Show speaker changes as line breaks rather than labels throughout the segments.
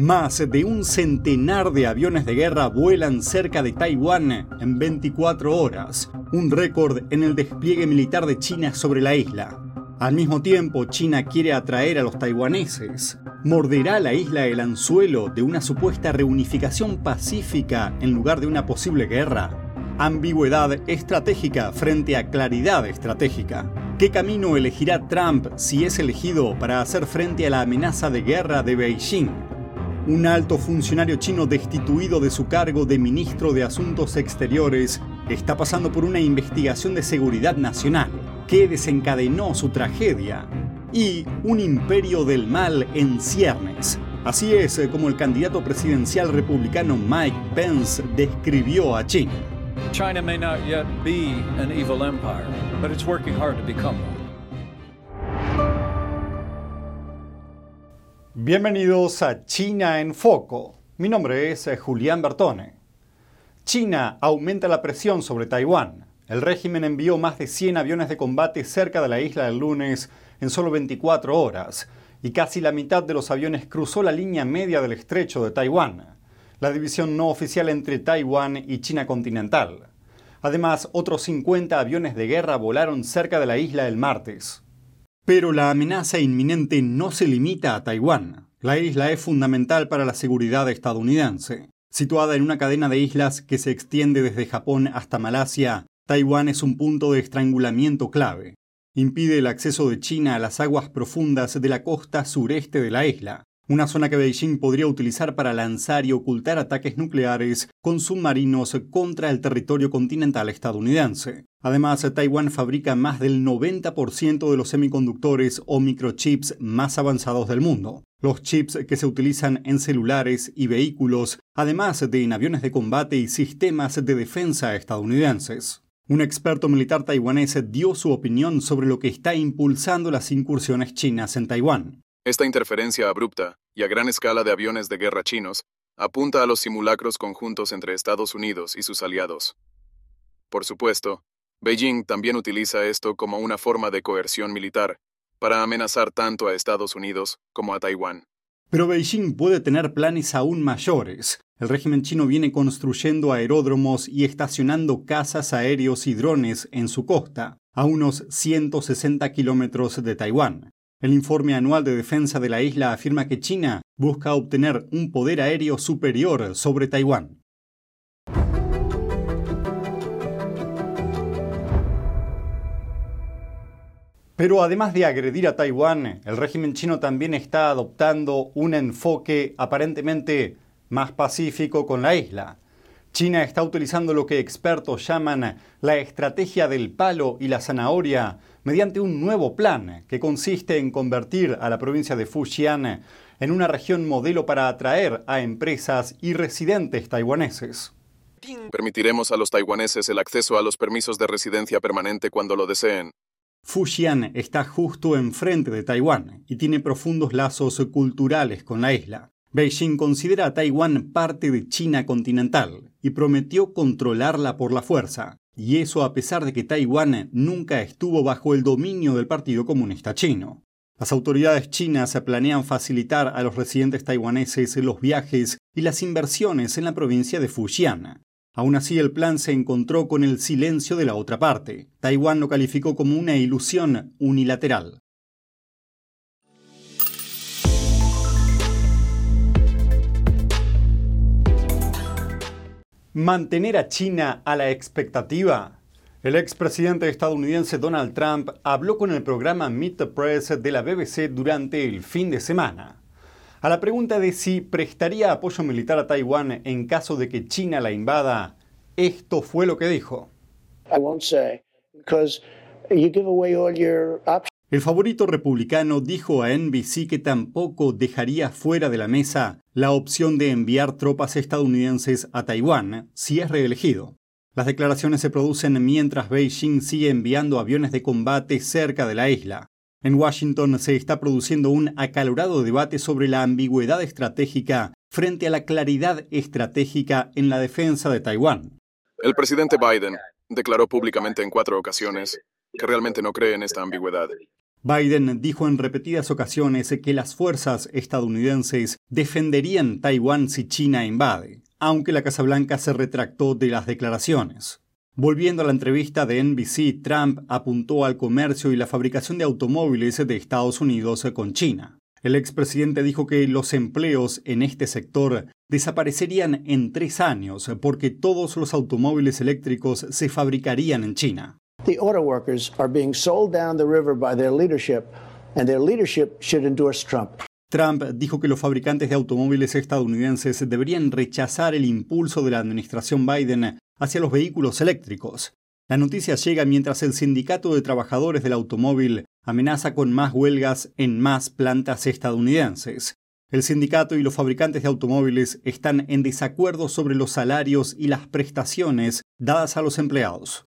Más de un centenar de aviones de guerra vuelan cerca de Taiwán en 24 horas, un récord en el despliegue militar de China sobre la isla. Al mismo tiempo, China quiere atraer a los taiwaneses. ¿Morderá la isla el anzuelo de una supuesta reunificación pacífica en lugar de una posible guerra? Ambigüedad estratégica frente a claridad estratégica. ¿Qué camino elegirá Trump si es elegido para hacer frente a la amenaza de guerra de Beijing? Un alto funcionario chino destituido de su cargo de ministro de Asuntos Exteriores está pasando por una investigación de seguridad nacional que desencadenó su tragedia. Y un imperio del mal en ciernes. Así es como el candidato presidencial republicano Mike Pence describió a China.
China may not yet be an evil empire, but it's working hard to become one.
Bienvenidos a China en Foco. Mi nombre es eh, Julián Bertone. China aumenta la presión sobre Taiwán. El régimen envió más de 100 aviones de combate cerca de la isla el lunes en solo 24 horas, y casi la mitad de los aviones cruzó la línea media del estrecho de Taiwán, la división no oficial entre Taiwán y China continental. Además, otros 50 aviones de guerra volaron cerca de la isla el martes. Pero la amenaza inminente no se limita a Taiwán. La isla es fundamental para la seguridad estadounidense. Situada en una cadena de islas que se extiende desde Japón hasta Malasia, Taiwán es un punto de estrangulamiento clave. Impide el acceso de China a las aguas profundas de la costa sureste de la isla, una zona que Beijing podría utilizar para lanzar y ocultar ataques nucleares con submarinos contra el territorio continental estadounidense. Además, Taiwán fabrica más del 90% de los semiconductores o microchips más avanzados del mundo. Los chips que se utilizan en celulares y vehículos, además de en aviones de combate y sistemas de defensa estadounidenses. Un experto militar taiwanés dio su opinión sobre lo que está impulsando las incursiones chinas en Taiwán.
Esta interferencia abrupta y a gran escala de aviones de guerra chinos apunta a los simulacros conjuntos entre Estados Unidos y sus aliados. Por supuesto, Beijing también utiliza esto como una forma de coerción militar para amenazar tanto a Estados Unidos como a Taiwán.
Pero Beijing puede tener planes aún mayores. El régimen chino viene construyendo aeródromos y estacionando cazas aéreos y drones en su costa, a unos 160 kilómetros de Taiwán. El informe anual de defensa de la isla afirma que China busca obtener un poder aéreo superior sobre Taiwán. Pero además de agredir a Taiwán, el régimen chino también está adoptando un enfoque aparentemente más pacífico con la isla. China está utilizando lo que expertos llaman la estrategia del palo y la zanahoria mediante un nuevo plan que consiste en convertir a la provincia de Fujian en una región modelo para atraer a empresas y residentes taiwaneses.
Permitiremos a los taiwaneses el acceso a los permisos de residencia permanente cuando lo deseen.
Fujian está justo enfrente de Taiwán y tiene profundos lazos culturales con la isla. Beijing considera a Taiwán parte de China continental y prometió controlarla por la fuerza, y eso a pesar de que Taiwán nunca estuvo bajo el dominio del Partido Comunista Chino. Las autoridades chinas planean facilitar a los residentes taiwaneses los viajes y las inversiones en la provincia de Fujian. Aún así, el plan se encontró con el silencio de la otra parte. Taiwán lo calificó como una ilusión unilateral. Mantener a China a la expectativa. El expresidente estadounidense Donald Trump habló con el programa Meet the Press de la BBC durante el fin de semana. A la pregunta de si prestaría apoyo militar a Taiwán en caso de que China la invada, esto fue lo que dijo. El favorito republicano dijo a NBC que tampoco dejaría fuera de la mesa la opción de enviar tropas estadounidenses a Taiwán si es reelegido. Las declaraciones se producen mientras Beijing sigue enviando aviones de combate cerca de la isla. En Washington se está produciendo un acalorado debate sobre la ambigüedad estratégica frente a la claridad estratégica en la defensa de Taiwán.
El presidente Biden declaró públicamente en cuatro ocasiones que realmente no cree en esta ambigüedad
Biden dijo en repetidas ocasiones que las fuerzas estadounidenses defenderían Taiwán si China invade, aunque la Casa Blanca se retractó de las declaraciones. Volviendo a la entrevista de NBC, Trump apuntó al comercio y la fabricación de automóviles de Estados Unidos con China. El expresidente dijo que los empleos en este sector desaparecerían en tres años porque todos los automóviles eléctricos se fabricarían en China. The auto workers are being sold down the river by their leadership, and their leadership should endorse Trump. Trump dijo que los fabricantes de automóviles estadounidenses deberían rechazar el impulso de la administración Biden hacia los vehículos eléctricos. La noticia llega mientras el Sindicato de Trabajadores del Automóvil amenaza con más huelgas en más plantas estadounidenses. El sindicato y los fabricantes de automóviles están en desacuerdo sobre los salarios y las prestaciones dadas a los empleados.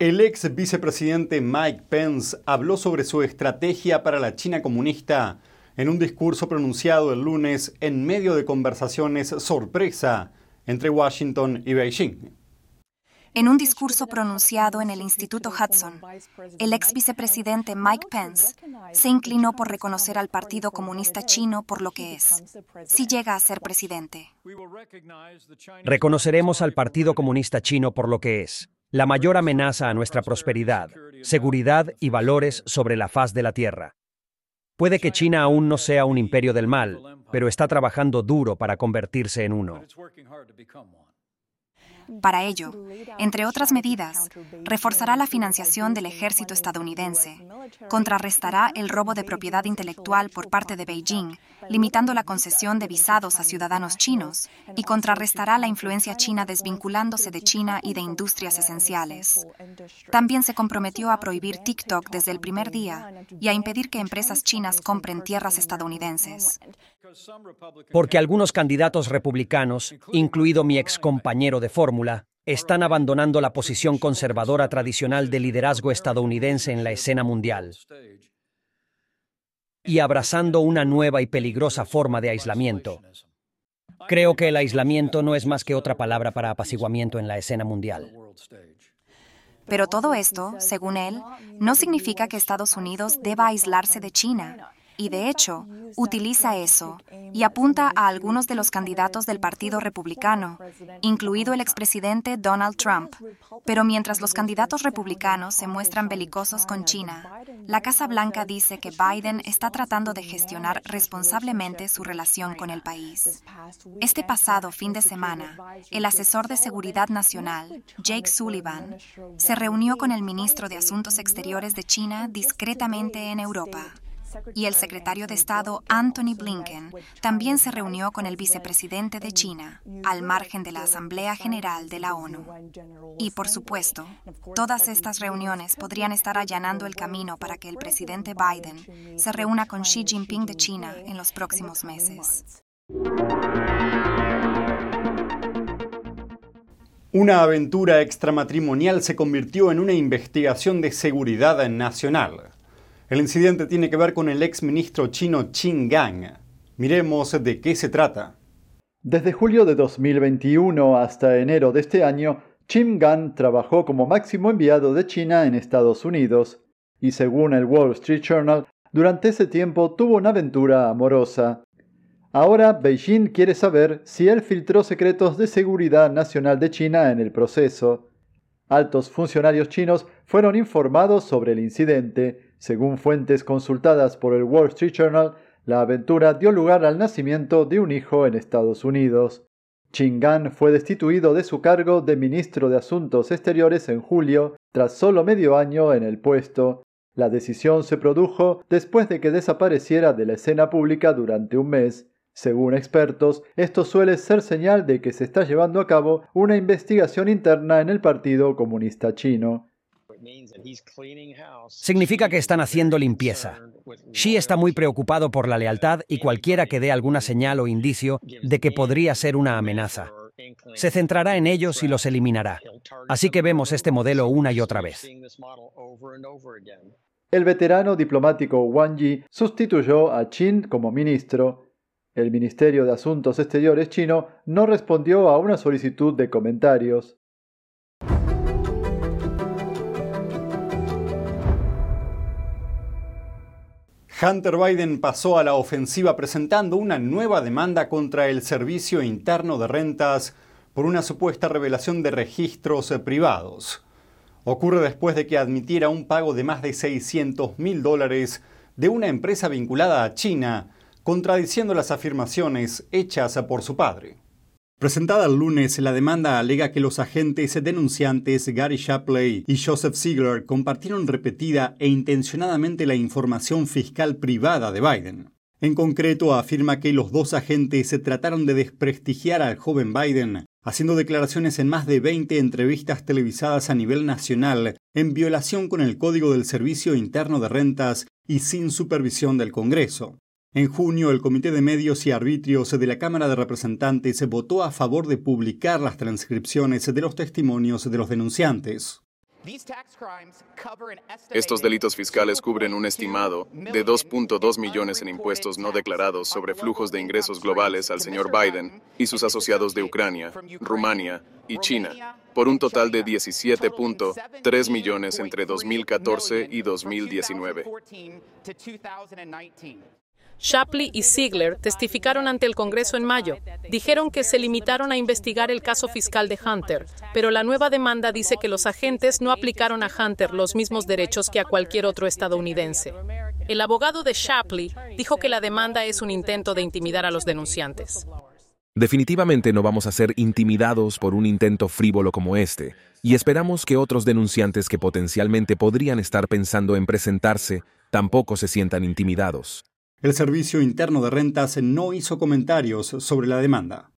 El ex vicepresidente Mike Pence habló sobre su estrategia para la China comunista en un discurso pronunciado el lunes en medio de conversaciones sorpresa entre Washington y Beijing.
En un discurso pronunciado en el Instituto Hudson, el ex vicepresidente Mike Pence se inclinó por reconocer al Partido Comunista Chino por lo que es, si llega a ser presidente.
Reconoceremos al Partido Comunista Chino por lo que es, la mayor amenaza a nuestra prosperidad, seguridad y valores sobre la faz de la Tierra. Puede que China aún no sea un imperio del mal, pero está trabajando duro para convertirse en uno.
Para ello, entre otras medidas, reforzará la financiación del ejército estadounidense, contrarrestará el robo de propiedad intelectual por parte de Beijing, limitando la concesión de visados a ciudadanos chinos, y contrarrestará la influencia china desvinculándose de China y de industrias esenciales. También se comprometió a prohibir TikTok desde el primer día y a impedir que empresas chinas compren tierras estadounidenses.
Porque algunos candidatos republicanos, incluido mi ex compañero de están abandonando la posición conservadora tradicional de liderazgo estadounidense en la escena mundial y abrazando una nueva y peligrosa forma de aislamiento. Creo que el aislamiento no es más que otra palabra para apaciguamiento en la escena mundial.
Pero todo esto, según él, no significa que Estados Unidos deba aislarse de China y de hecho utiliza eso y apunta a algunos de los candidatos del Partido Republicano, incluido el expresidente Donald Trump. Pero mientras los candidatos republicanos se muestran belicosos con China, la Casa Blanca dice que Biden está tratando de gestionar responsablemente su relación con el país. Este pasado fin de semana, el asesor de Seguridad Nacional, Jake Sullivan, se reunió con el ministro de Asuntos Exteriores de China discretamente en Europa y el secretario de Estado Anthony Blinken también se reunió con el vicepresidente de China, al margen de la Asamblea General de la ONU. Y por supuesto, todas estas reuniones podrían estar allanando el camino para que el presidente Biden se reúna con Xi Jinping de China en los próximos meses.
Una aventura extramatrimonial se convirtió en una investigación de seguridad nacional. El incidente tiene que ver con el ex ministro chino Qin Gang. Miremos de qué se trata.
Desde julio de 2021 hasta enero de este año, Qin Gang trabajó como máximo enviado de China en Estados Unidos y según el Wall Street Journal, durante ese tiempo tuvo una aventura amorosa. Ahora Beijing quiere saber si él filtró secretos de seguridad nacional de China en el proceso. Altos funcionarios chinos fueron informados sobre el incidente según fuentes consultadas por el Wall Street Journal, la aventura dio lugar al nacimiento de un hijo en Estados Unidos. Chingan fue destituido de su cargo de ministro de Asuntos Exteriores en julio, tras solo medio año en el puesto. La decisión se produjo después de que desapareciera de la escena pública durante un mes. Según expertos, esto suele ser señal de que se está llevando a cabo una investigación interna en el Partido Comunista Chino.
Significa que están haciendo limpieza. Xi está muy preocupado por la lealtad y cualquiera que dé alguna señal o indicio de que podría ser una amenaza. Se centrará en ellos y los eliminará. Así que vemos este modelo una y otra vez.
El veterano diplomático Wang Yi sustituyó a Qin como ministro. El Ministerio de Asuntos Exteriores chino no respondió a una solicitud de comentarios.
Hunter Biden pasó a la ofensiva presentando una nueva demanda contra el Servicio Interno de Rentas por una supuesta revelación de registros privados. Ocurre después de que admitiera un pago de más de 600 mil dólares de una empresa vinculada a China, contradiciendo las afirmaciones hechas por su padre. Presentada el lunes, la demanda alega que los agentes denunciantes Gary Shapley y Joseph Ziegler compartieron repetida e intencionadamente la información fiscal privada de Biden. En concreto, afirma que los dos agentes se trataron de desprestigiar al joven Biden, haciendo declaraciones en más de 20 entrevistas televisadas a nivel nacional, en violación con el Código del Servicio Interno de Rentas y sin supervisión del Congreso. En junio, el Comité de Medios y Arbitrios de la Cámara de Representantes votó a favor de publicar las transcripciones de los testimonios de los denunciantes.
Estos delitos fiscales cubren un estimado de 2.2 millones en impuestos no declarados sobre flujos de ingresos globales al señor Biden y sus asociados de Ucrania, Rumania y China, por un total de 17.3 millones entre 2014 y 2019.
Shapley y Ziegler testificaron ante el Congreso en mayo. Dijeron que se limitaron a investigar el caso fiscal de Hunter, pero la nueva demanda dice que los agentes no aplicaron a Hunter los mismos derechos que a cualquier otro estadounidense. El abogado de Shapley dijo que la demanda es un intento de intimidar a los denunciantes.
Definitivamente no vamos a ser intimidados por un intento frívolo como este, y esperamos que otros denunciantes que potencialmente podrían estar pensando en presentarse tampoco se sientan intimidados.
El Servicio Interno de Rentas no hizo comentarios sobre la demanda.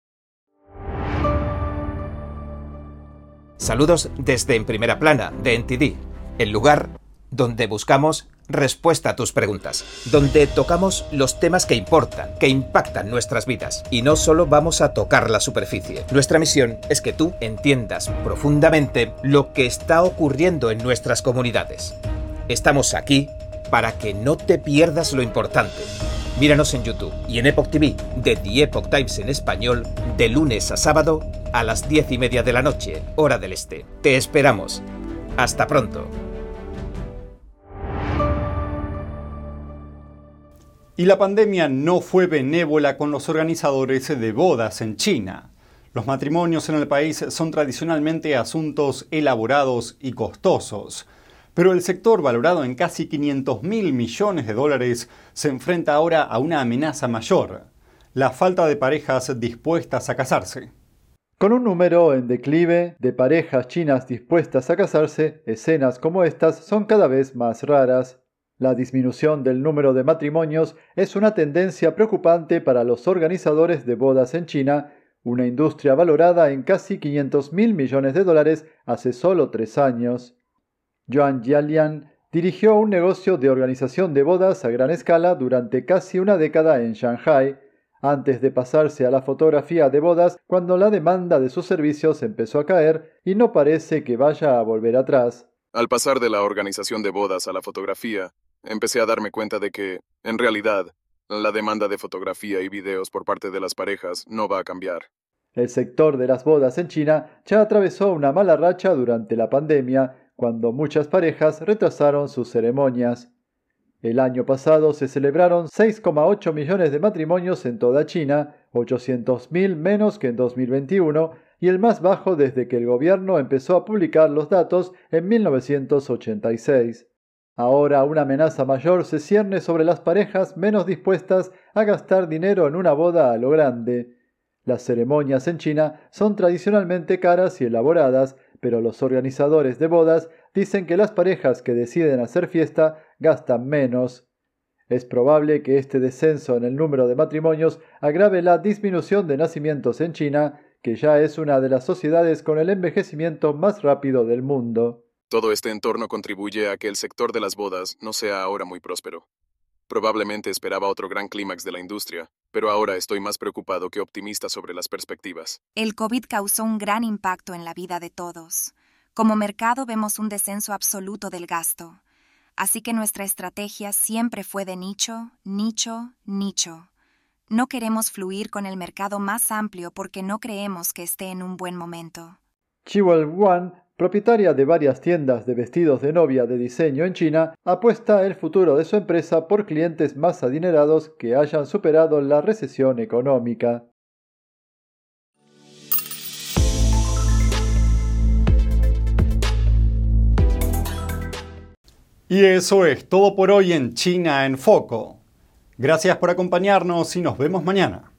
Saludos desde En Primera Plana, de NTD, el lugar donde buscamos respuesta a tus preguntas, donde tocamos los temas que importan, que impactan nuestras vidas, y no solo vamos a tocar la superficie. Nuestra misión es que tú entiendas profundamente lo que está ocurriendo en nuestras comunidades. Estamos aquí para que no te pierdas lo importante. Míranos en YouTube y en Epoch TV de The Epoch Times en español de lunes a sábado a las diez y media de la noche, hora del este. Te esperamos. Hasta pronto.
Y la pandemia no fue benévola con los organizadores de bodas en China. Los matrimonios en el país son tradicionalmente asuntos elaborados y costosos. Pero el sector, valorado en casi 500 mil millones de dólares, se enfrenta ahora a una amenaza mayor, la falta de parejas dispuestas a casarse.
Con un número en declive de parejas chinas dispuestas a casarse, escenas como estas son cada vez más raras. La disminución del número de matrimonios es una tendencia preocupante para los organizadores de bodas en China, una industria valorada en casi 500 mil millones de dólares hace solo tres años. Joan Jialian dirigió un negocio de organización de bodas a gran escala durante casi una década en Shanghai, antes de pasarse a la fotografía de bodas cuando la demanda de sus servicios empezó a caer y no parece que vaya a volver atrás.
Al pasar de la organización de bodas a la fotografía, empecé a darme cuenta de que, en realidad, la demanda de fotografía y videos por parte de las parejas no va a cambiar.
El sector de las bodas en China ya atravesó una mala racha durante la pandemia cuando muchas parejas retrasaron sus ceremonias. El año pasado se celebraron 6,8 millones de matrimonios en toda China, 800.000 menos que en 2021 y el más bajo desde que el gobierno empezó a publicar los datos en 1986. Ahora una amenaza mayor se cierne sobre las parejas menos dispuestas a gastar dinero en una boda a lo grande. Las ceremonias en China son tradicionalmente caras y elaboradas, pero los organizadores de bodas dicen que las parejas que deciden hacer fiesta gastan menos. Es probable que este descenso en el número de matrimonios agrave la disminución de nacimientos en China, que ya es una de las sociedades con el envejecimiento más rápido del mundo.
Todo este entorno contribuye a que el sector de las bodas no sea ahora muy próspero. Probablemente esperaba otro gran clímax de la industria, pero ahora estoy más preocupado que optimista sobre las perspectivas.
El COVID causó un gran impacto en la vida de todos. Como mercado vemos un descenso absoluto del gasto. Así que nuestra estrategia siempre fue de nicho, nicho, nicho. No queremos fluir con el mercado más amplio porque no creemos que esté en un buen momento.
Propietaria de varias tiendas de vestidos de novia de diseño en China, apuesta el futuro de su empresa por clientes más adinerados que hayan superado la recesión económica.
Y eso es todo por hoy en China en Foco. Gracias por acompañarnos y nos vemos mañana.